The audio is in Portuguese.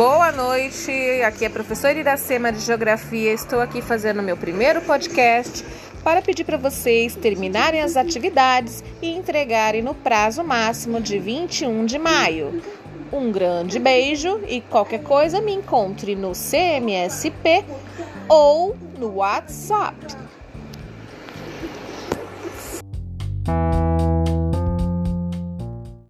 Boa noite, aqui é a professora Iracema de Geografia. Estou aqui fazendo meu primeiro podcast para pedir para vocês terminarem as atividades e entregarem no prazo máximo de 21 de maio. Um grande beijo e qualquer coisa me encontre no CMSP ou no WhatsApp.